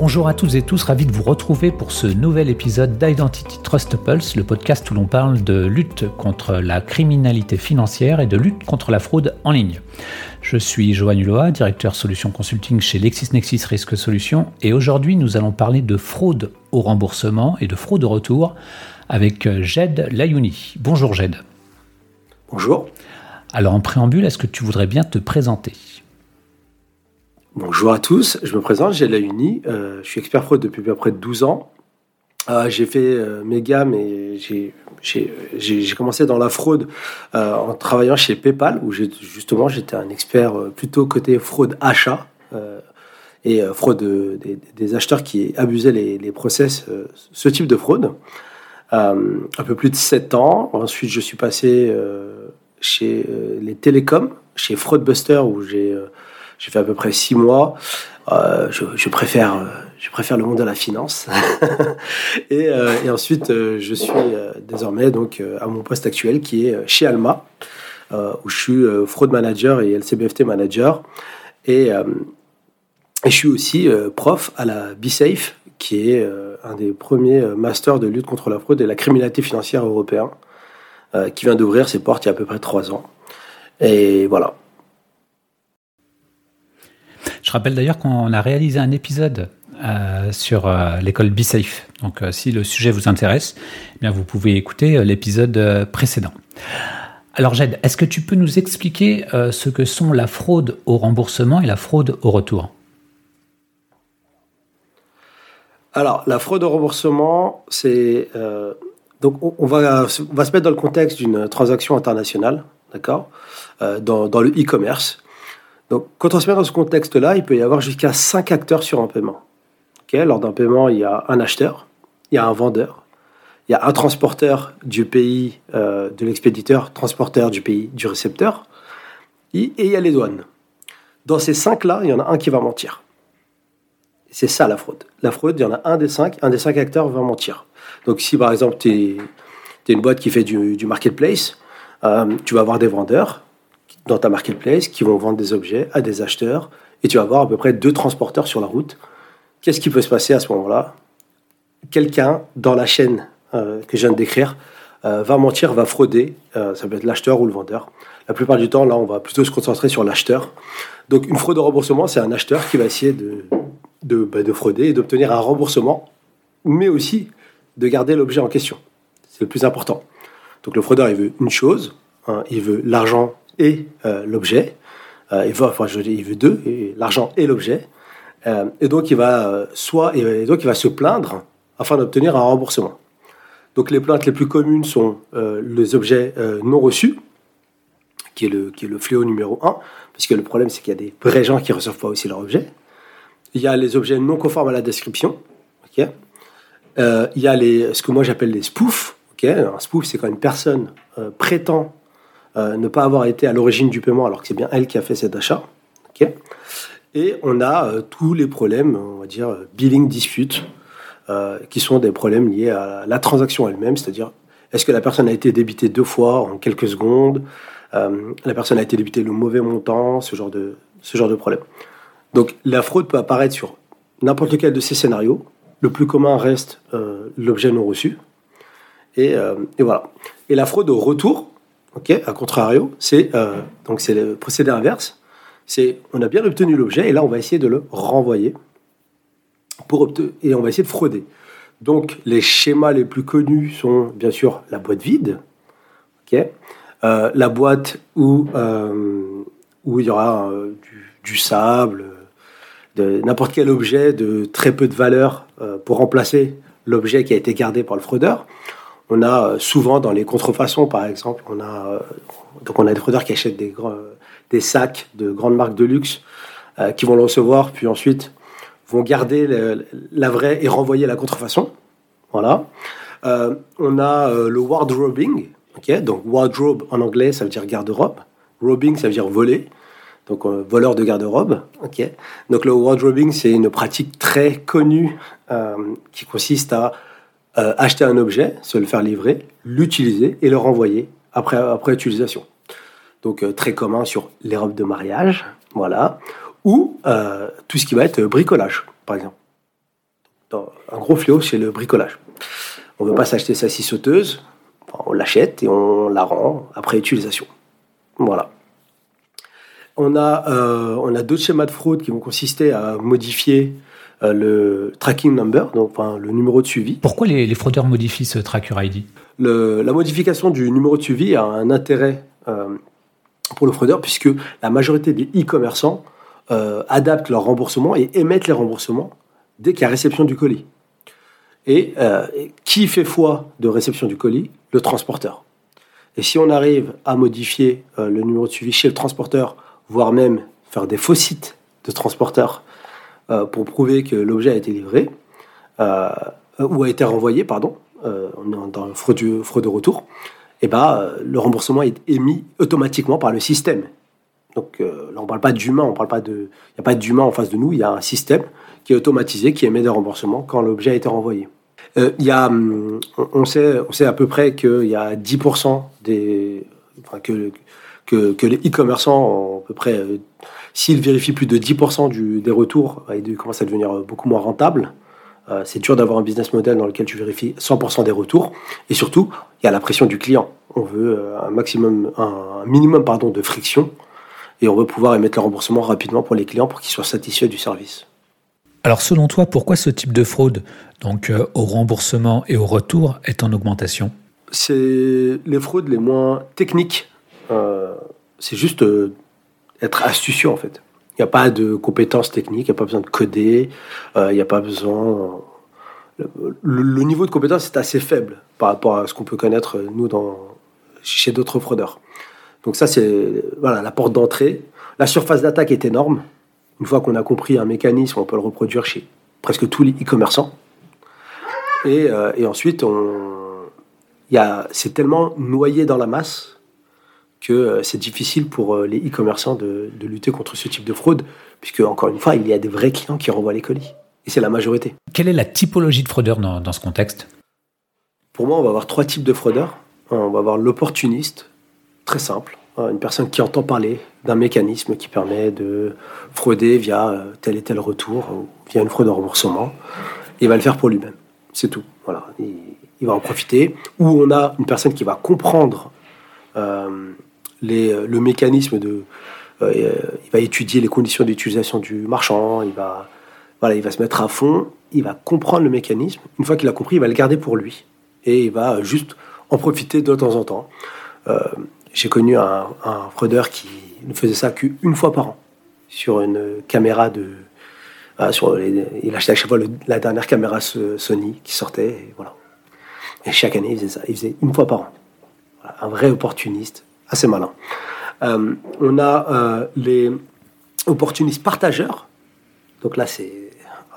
Bonjour à toutes et tous, ravi de vous retrouver pour ce nouvel épisode d'Identity Trust Pulse, le podcast où l'on parle de lutte contre la criminalité financière et de lutte contre la fraude en ligne. Je suis Johan Hulot, directeur solution consulting chez LexisNexis Risk Solutions, et aujourd'hui nous allons parler de fraude au remboursement et de fraude au retour avec Jed Layouni. Bonjour Jed. Bonjour. Alors en préambule, est-ce que tu voudrais bien te présenter? Bonjour à tous, je me présente, j'ai la Uni, euh, je suis expert fraude depuis à peu près 12 ans. Euh, j'ai fait euh, mes gammes et j'ai commencé dans la fraude en travaillant chez PayPal, où justement j'étais un expert plutôt côté fraude achat et fraude des, acheteurs qui abusaient les, les process, ce type de fraude. un peu plus de 7 ans. Ensuite, je suis passé chez les télécoms, chez Fraudbuster, où j'ai j'ai fait à peu près six mois. Euh, je, préfère, euh, je préfère le monde de la finance. et, euh, et, ensuite, je suis désormais donc à mon poste actuel qui est chez Alma, où je suis fraud manager et LCBFT manager. Et, et je suis aussi prof à la BeSafe, qui est un des premiers masters de lutte contre la fraude et la criminalité financière européen, qui vient d'ouvrir ses portes il y a à peu près trois ans. Et voilà. Je rappelle d'ailleurs qu'on a réalisé un épisode euh, sur euh, l'école BeSafe. Donc euh, si le sujet vous intéresse, eh bien, vous pouvez écouter l'épisode précédent. Alors Jed, est-ce que tu peux nous expliquer ce que sont la fraude au remboursement et la fraude au retour? Alors la fraude au remboursement, c'est donc on va, se mettre dans le contexte d'une transaction internationale, d'accord, dans, le e-commerce. Donc, quand on se met dans ce contexte-là, il peut y avoir jusqu'à 5 acteurs sur un paiement. Lors d'un paiement, il y a un acheteur, il y a un vendeur, il y a un transporteur du pays euh, de l'expéditeur, transporteur du pays du récepteur, et, il y a les douanes. Dans ces cinq-là, il y en a un qui va mentir. C'est ça la fraude. La fraude, il y en a un des cinq, un des cinq acteurs va mentir. Donc si par exemple tu es, une boîte qui fait du, marketplace, euh, tu vas avoir des vendeurs, dans ta marketplace qui vont vendre des objets à des acheteurs et tu vas avoir à peu près deux transporteurs sur la route. Qu'est-ce qui peut se passer à ce moment-là? Quelqu'un dans la chaîne euh, que je viens de décrire euh, va mentir, va frauder. Euh, ça peut être l'acheteur ou le vendeur. La plupart du temps, là, on va plutôt se concentrer sur l'acheteur. Donc, une fraude de remboursement, c'est un acheteur qui va essayer de, de, bah, de frauder et d'obtenir un remboursement, mais aussi de garder l'objet en question. C'est le plus important. Donc, le fraudeur, il veut une chose, hein, il veut l'argent et euh, l'objet. Euh, il veut, deux, l'argent et l'objet. Euh, et donc il va soit, donc il va se plaindre afin d'obtenir un remboursement. Donc les plaintes les plus communes sont les objets non reçus, qui est, le, qui est le fléau numéro un, parce que le problème c'est qu'il y a des vrais gens qui ne reçoivent pas aussi leur objet. Il y a les objets non conformes à la description. il y a les, ce que moi j'appelle les spoofs. Un spoof, c'est quand une personne prétend euh, ne pas avoir été à l'origine du paiement alors que c'est bien elle qui a fait cet achat. et on a euh, tous les problèmes, on va dire, billing dispute, euh, qui sont des problèmes liés à la transaction elle-même, c'est-à-dire est-ce que la personne a été débitée deux fois en quelques secondes, la personne a été débitée le mauvais montant, ce genre de, ce genre de problème. Donc la fraude peut apparaître sur n'importe lequel de ces scénarios. Le plus commun reste l'objet non reçu. Et, et, voilà. Et la fraude au retour, Ok, à contrario, c'est euh, donc c'est le procédé inverse. C'est on a bien obtenu l'objet et là on va essayer de le renvoyer pour et on va essayer de frauder. Donc les schémas les plus connus sont bien sûr la boîte vide, ok, euh, la boîte où euh, où il y aura du, sable, n'importe quel objet de très peu de valeur pour remplacer l'objet qui a été gardé par le fraudeur. On a euh, souvent dans les contrefaçons, par exemple, on a, euh, donc on a des fraudeurs qui achètent des, des sacs de grandes marques de luxe euh, qui vont le recevoir, puis ensuite vont garder la vraie et renvoyer la contrefaçon. Voilà. on a le wardrobing. ok? Donc wardrobe en anglais, ça veut dire garde-robe. Robbing, ça veut dire voler. Donc voleur de garde-robe. ok? Donc le wardrobing, c'est une pratique très connue qui consiste à euh, acheter un objet, se le faire livrer, l'utiliser et le renvoyer après, après utilisation. Donc euh, très commun sur les robes de mariage, voilà, ou euh, tout ce qui va être bricolage, par exemple. un gros fléau, c'est le bricolage. On ne veut pas s'acheter sa scie sauteuse, on l'achète et on la rend après utilisation. Voilà. On a, on a d'autres schémas de fraude qui vont consister à modifier le tracking number, donc le numéro de suivi. Pourquoi les, fraudeurs modifient ce tracker ID La modification du numéro de suivi a un intérêt euh, pour le fraudeur puisque la majorité des e-commerçants adaptent leur remboursement et émettent les remboursements dès qu'il y a réception du colis. Et qui fait foi de réception du colis? Le transporteur. Et si on arrive à modifier le numéro de suivi chez le transporteur voire même faire des faux sites de transporteurs euh, pour prouver que l'objet a été livré euh, ou a été renvoyé, pardon, euh, dans le fraude, fraude de retour, et eh ben, le remboursement est émis automatiquement par le système. Donc là, on ne parle pas d'humain, on il n'y a pas d'humain en face de nous, il y a un système qui est automatisé, qui émet des remboursements quand l'objet a été renvoyé. il y a, hum, on sait, on sait à peu près qu'il y a 10% des, que, les e-commerçants, à peu près, euh, s'ils vérifient plus de 10% du, des retours, bah, ils commencent à devenir euh, beaucoup moins rentables. Euh, c'est dur d'avoir un business model dans lequel tu vérifies 100% des retours. Et surtout, il y a la pression du client. On veut un maximum, un minimum pardon, de friction et on veut pouvoir émettre le remboursement rapidement pour les clients pour qu'ils soient satisfaits du service. Alors selon toi, pourquoi ce type de fraude, donc au remboursement et au retour, est en augmentation? C'est les fraudes les moins techniques euh, c'est juste euh, être astucieux en fait. Il n'y a pas de compétences techniques, il n'y a pas besoin de coder, euh, il n'y a pas besoin. Le, niveau de compétence est assez faible par rapport à ce qu'on peut connaître nous dans, chez d'autres fraudeurs. Donc ça c'est voilà la porte d'entrée. La surface d'attaque est énorme. Une fois qu'on a compris un mécanisme, on peut le reproduire chez presque tous les e-commerçants. Et, ensuite, c'est tellement noyé dans la masse que euh, c'est difficile pour euh, les e-commerçants de, lutter contre ce type de fraude, puisque, encore une fois, il y a des vrais clients qui renvoient les colis. Et c'est la majorité. Quelle est la typologie de fraudeur dans, ce contexte? Pour moi, on va avoir trois types de fraudeurs. On va avoir l'opportuniste, très simple, hein, une personne qui entend parler d'un mécanisme qui permet de frauder via euh, tel et tel retour, ou via une fraude de remboursement. il va le faire pour lui-même. C'est tout. Voilà. Il, va en profiter. Ou on a une personne qui va comprendre euh, le mécanisme de. Euh, il va étudier les conditions d'utilisation du marchand, il va, voilà, il va se mettre à fond, il va comprendre le mécanisme. Une fois qu'il a compris, il va le garder pour lui. Et il va juste en profiter de temps en temps. Euh, j'ai connu un, fraudeur qui ne faisait ça qu'une fois par an sur une caméra de. sur il achetait à chaque fois la dernière caméra Sony qui sortait. Et, voilà. et chaque année, il faisait ça. Il faisait une fois par an. un vrai opportuniste assez malin. Euh, on a euh, les opportunistes partageurs. Donc là, c'est.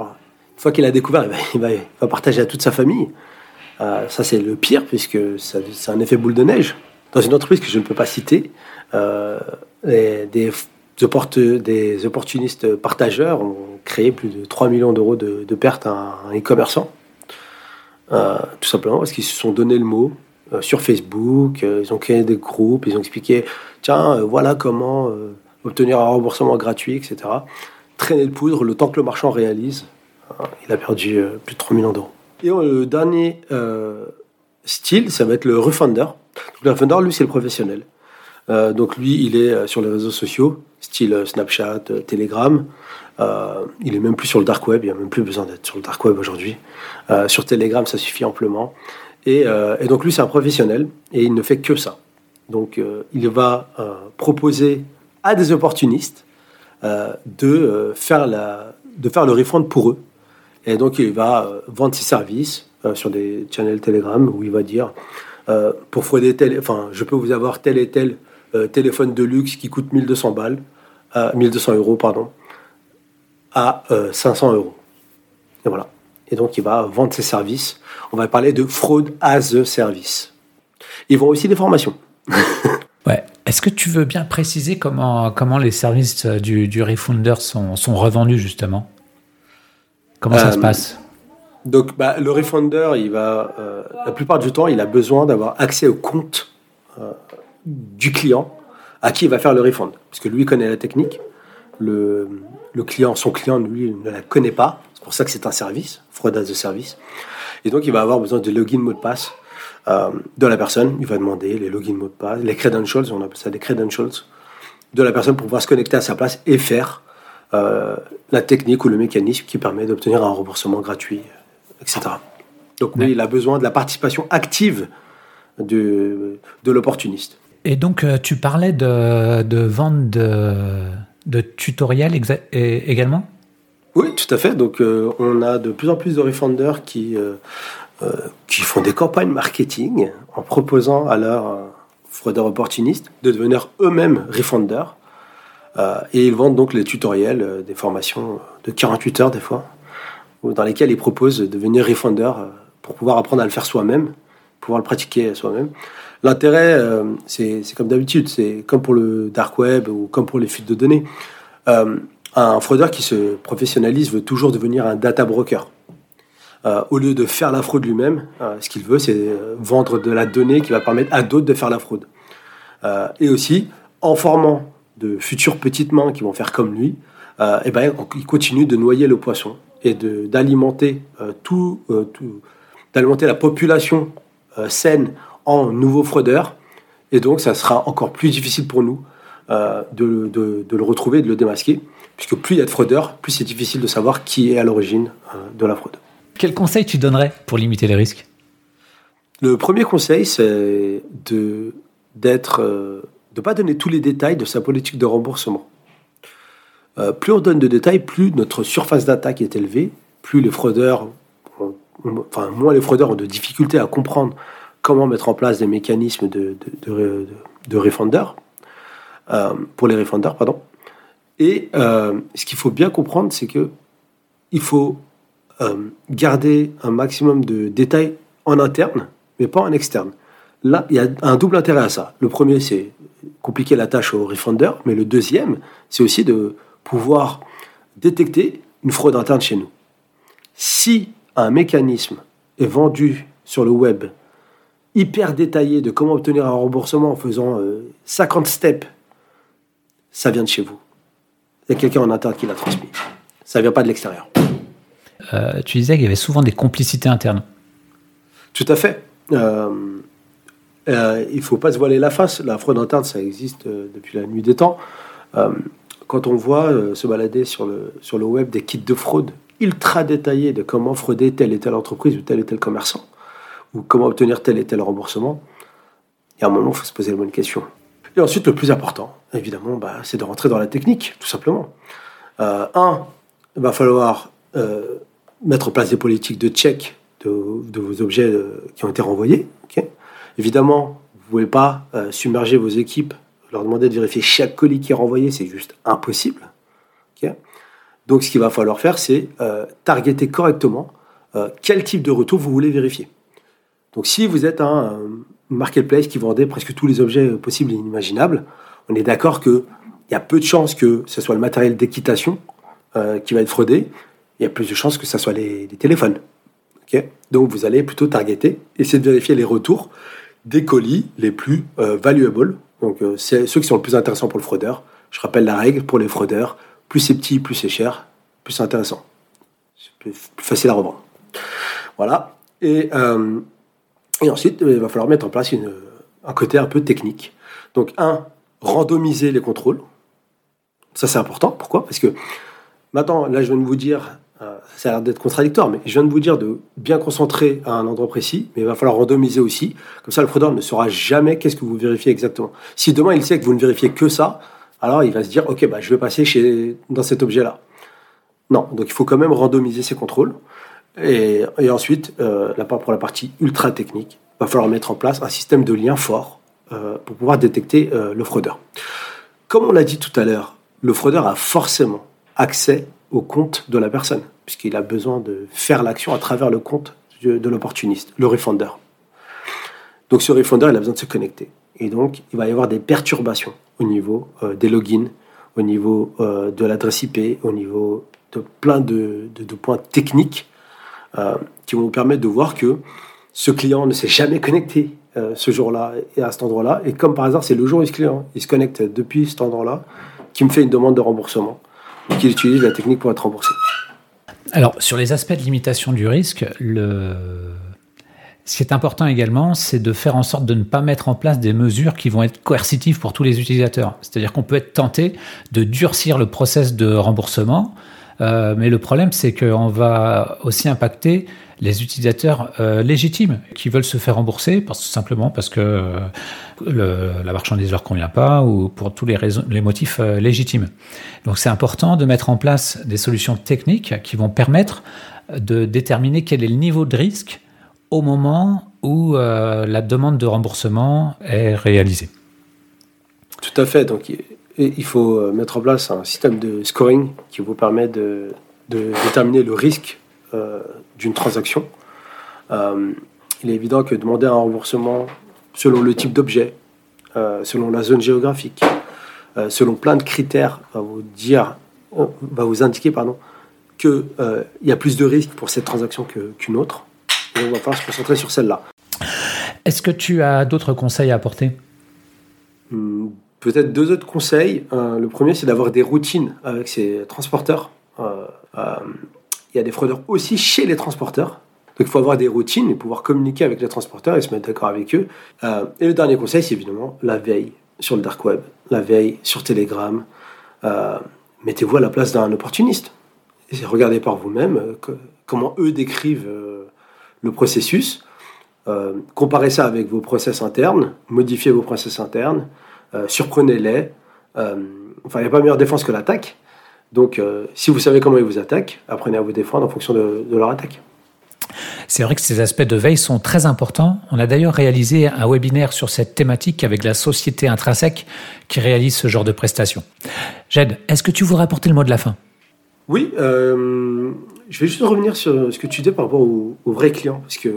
Une fois qu'il a découvert, il va, partager à toute sa famille. Euh, ça, c'est le pire, puisque c'est un effet boule de neige. Dans une entreprise que je ne peux pas citer, des, opportunistes partageurs ont créé plus de 3 millions d'euros de, pertes à un e-commerçant. tout simplement parce qu'ils se sont donné le mot euh, sur Facebook, euh, ils ont créé des groupes, ils ont expliqué, tiens, euh, voilà comment obtenir un remboursement gratuit, etc. Traîner de poudre, le temps que le marchand réalise, hein, il a perdu plus de 3 millions d'euros. Et le dernier style, ça va être le refunder. le refunder, lui, c'est le professionnel. donc lui, il est sur les réseaux sociaux, style Snapchat, Telegram. il est même plus sur le dark web, il n'y a même plus besoin d'être sur le dark web aujourd'hui. sur Telegram, ça suffit amplement. Euh, et, donc lui, c'est un professionnel et il ne fait que ça. Donc euh, il va euh, proposer à des opportunistes de, faire le refund pour eux. Et donc il va vendre ses services sur des channels Telegram où il va dire pour frauder tel, enfin je peux vous avoir tel et tel téléphone de luxe qui coûte 1200 balles, 1200 euros pardon, à 500 euros. Et voilà. Et donc il va vendre ses services on va parler de fraude as a service. Ils vont aussi des formations. ouais. Est-ce que tu veux bien préciser comment, comment les services du, du Refounder sont, sont revendus justement? Comment ça se euh, passe? Donc bah, le Refounder, il va, euh, la plupart du temps, il a besoin d'avoir accès au compte euh, du client à qui il va faire le refund. Parce que lui connaît la technique. Le, le client, son client, lui, ne la connaît pas. Pour ça que c'est un service, fraud as a service. Et donc, il va avoir besoin de login mot de passe euh, de la personne. Il va demander les login mot de passe, les credentials, on appelle ça des credentials, de la personne pour pouvoir se connecter à sa place et faire euh, la technique ou le mécanisme qui permet d'obtenir un remboursement gratuit, etc. Donc oui, il a besoin de la participation active de, l'opportuniste. Et donc, euh, tu parlais de, vente de tutoriels également? Oui, tout à fait. Donc, euh, on a de plus en plus de refunders qui, euh, qui font des campagnes marketing en proposant à leurs fraudeurs opportunistes de devenir eux-mêmes refunders. et ils vendent donc les tutoriels, des formations de 48 heures des fois, dans lesquelles ils proposent de devenir refunder pour pouvoir apprendre à le faire soi-même, pouvoir le pratiquer soi-même. L'intérêt, euh, c'est comme d'habitude, c'est comme pour le dark web ou comme pour les fuites de données. Euh, un fraudeur qui se professionnalise veut toujours devenir un data broker. Euh, au lieu de faire la fraude lui-même, ce qu'il veut, c'est vendre de la donnée qui va permettre à d'autres de faire la fraude. et aussi, en formant de futures petites mains qui vont faire comme lui, eh ben, il continue de noyer le poisson et d'alimenter tout, la population saine en nouveau fraudeur. Et donc, ça sera encore plus difficile pour nous euh, de, le retrouver, de le démasquer, puisque plus il y a de fraudeurs, plus c'est difficile de savoir qui est à l'origine euh, de la fraude. Quel conseil tu donnerais pour limiter les risques? Le premier conseil, c'est de d'être, euh, de pas donner tous les détails de sa politique de remboursement. plus on donne de détails, plus notre surface d'attaque est élevée, plus les fraudeurs, enfin moins les fraudeurs ont de difficultés à comprendre comment mettre en place des mécanismes de, de, euh, pour les refunders, pardon. Et euh, ce qu'il faut bien comprendre, c'est que il faut euh, garder un maximum de détails en interne, mais pas en externe. Là, il y a un double intérêt à ça. Le premier, c'est compliquer la tâche au refender, mais le deuxième, c'est aussi de pouvoir détecter une fraude interne chez nous. Si un mécanisme est vendu sur le web hyper détaillé de comment obtenir un remboursement en faisant 50 euh, steps, ça vient de chez vous. Il y a quelqu'un en interne qui l'a transmis. Ça ne vient pas de l'extérieur. Euh, tu disais qu'il y avait souvent des complicités internes. Tout à fait. Euh, il ne faut pas se voiler la face. La fraude interne, ça existe depuis la nuit des temps. quand on voit se balader sur le, sur le web des kits de fraude ultra détaillés de comment frauder telle et telle entreprise ou tel et tel commerçant, ou comment obtenir tel et tel remboursement, il y a un moment, il faut se poser la bonne question. Et ensuite, le plus important, évidemment, bah, c'est de rentrer dans la technique, tout simplement. Euh, un, il va falloir euh, mettre en place des politiques de check de, vos objets euh, qui ont été renvoyés. évidemment, vous ne pouvez pas submerger vos équipes, leur demander de vérifier chaque colis qui est renvoyé, c'est juste impossible. Donc, ce qu'il va falloir faire, c'est targeter correctement quel type de retour vous voulez vérifier. Donc si vous êtes un, marketplace qui vendait presque tous les objets possibles et inimaginables, on est d'accord qu'il y a peu de chances que ce soit le matériel d'équitation euh, qui va être fraudé. Il y a plus de chances que ce soit les, téléphones. Donc vous allez plutôt targeter, essayer de vérifier les retours des colis les plus euh, valuables. Donc euh, ceux qui sont le plus intéressants pour le fraudeur. Je rappelle la règle pour les fraudeurs plus c'est petit, plus c'est cher, plus c'est intéressant. C'est plus, facile à revendre. Voilà. Et ensuite, il va falloir mettre en place un côté un peu technique. Donc, un, randomiser les contrôles. Ça, c'est important. Pourquoi? Parce que maintenant, là, je viens de vous dire, euh, ça a l'air d'être contradictoire, mais je viens de vous dire de bien concentrer à un endroit précis, mais il va falloir randomiser aussi. Comme ça, le fraudeur ne saura jamais qu'est-ce que vous vérifiez exactement. Si demain, il sait que vous ne vérifiez que ça, alors il va se dire, OK, bah, je vais passer chez, dans cet objet-là. Non, donc il faut quand même randomiser ces contrôles. Et, ensuite, euh, là, pour la partie ultra technique, il va falloir mettre en place un système de lien fort pour pouvoir détecter euh, le fraudeur. Comme on l'a dit tout à l'heure, le fraudeur a forcément accès au compte de la personne, puisqu'il a besoin de faire l'action à travers le compte de, l'opportuniste, le refender. Donc ce refender, il a besoin de se connecter. Et donc, il va y avoir des perturbations au niveau des logins, au niveau de l'adresse IP, au niveau de plein de points techniques euh, qui vont vous permettre de voir que ce client ne s'est jamais connecté euh, ce jour-là et à cet endroit-là. Et comme par hasard, c'est le jour où il se connecte depuis cet endroit-là qui me fait une demande de remboursement et qu'il utilise la technique pour être remboursé. Alors, sur les aspects de limitation du risque, ce qui est important également, c'est de faire en sorte de ne pas mettre en place des mesures qui vont être coercitives pour tous les utilisateurs. C'est-à-dire qu'on peut être tenté de durcir le process de remboursement, euh, mais le problème, c'est qu'on va aussi impacter les utilisateurs euh, légitimes qui veulent se faire rembourser parce, simplement parce que euh, la marchandise leur convient pas ou pour tous les, motifs euh, légitimes. Donc c'est important de mettre en place des solutions techniques qui vont permettre de déterminer quel est le niveau de risque au moment où la demande de remboursement est réalisée. Tout à fait. Donc il faut mettre en place un système de scoring qui vous permet de, déterminer le risque d'une transaction. Euh, il est évident que demander un remboursement selon le type d'objet, euh, selon la zone géographique, euh, selon plein de critères, va vous dire, va vous indiquer pardon, qu'il y a plus de risques pour cette transaction qu'une autre. Et on va falloir se concentrer sur celle-là. Est-ce que tu as d'autres conseils à apporter? Hum, Peut-être deux autres conseils. Euh, le premier, c'est d'avoir des routines avec ses transporteurs. Euh, euh, il y a des fraudeurs aussi chez les transporteurs. Donc il faut avoir des routines et pouvoir communiquer avec les transporteurs et se mettre d'accord avec eux. Euh, et le dernier conseil, c'est évidemment la veille sur le dark web, la veille sur Telegram. Euh, Mettez-vous à la place d'un opportuniste. Et regardez par vous-même euh, comment eux décrivent le processus. Comparez ça avec vos process internes, modifiez vos process internes, surprenez-les. Enfin, il n'y a pas meilleure défense que l'attaque. Donc, euh, si vous savez comment ils vous attaquent, apprenez à vous défendre en fonction de, de leur attaque. C'est vrai que ces aspects de veille sont très importants. On a d'ailleurs réalisé un webinaire sur cette thématique avec la société intrinsèque qui réalise ce genre de prestations. Jed, est-ce que tu voudrais apporter le mot de la fin? Oui, euh, je vais juste revenir sur ce que tu dis par rapport aux, aux vrais clients, parce que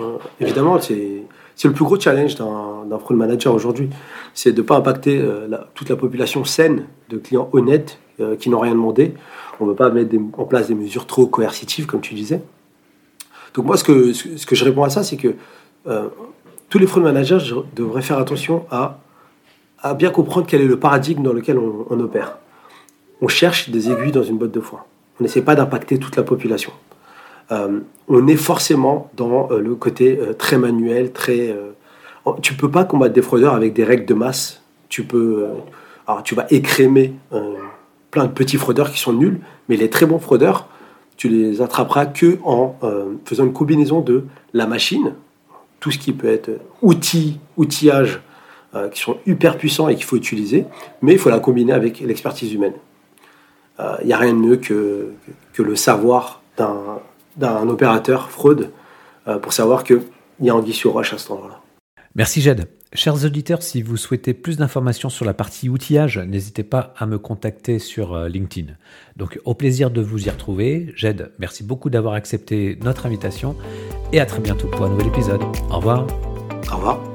euh, évidemment, c'est c'est le plus gros challenge d'un d'un fraud manager aujourd'hui, c'est de ne pas impacter euh, la- toute la population saine de clients honnêtes euh, qui n'ont rien demandé. On ne veut pas mettre en place des mesures trop coercitives, comme tu disais. Donc moi, ce que, je réponds à ça, c'est que euh, tous les fraud managers devraient faire attention à, bien comprendre quel est le paradigme dans lequel on- opère on cherche des aiguilles dans une botte de foin. On n'essaie pas d'impacter toute la population. Euh, on est forcément dans le côté très manuel, très. Tu peux pas combattre des fraudeurs avec des règles de masse. Tu peux. alors tu vas écrémer plein de petits fraudeurs qui sont nuls, mais les très bons fraudeurs, tu les attraperas que en euh, faisant une combinaison de la machine, tout ce qui peut être outils, outillage, euh, qui sont hyper puissants et qu'il faut utiliser, mais il faut la combiner avec l'expertise humaine. Il n'y a rien de mieux que, le savoir d'un opérateur fraude euh, pour savoir qu'il y a anguille sur roche à cet endroit-là. Merci Jed. Chers auditeurs, si vous souhaitez plus d'informations sur la partie outillage, n'hésitez pas à me contacter sur euh, LinkedIn. Donc au plaisir de vous y retrouver. Jed, merci beaucoup d'avoir accepté notre invitation et à très bientôt pour un nouvel épisode. Au revoir. Au revoir.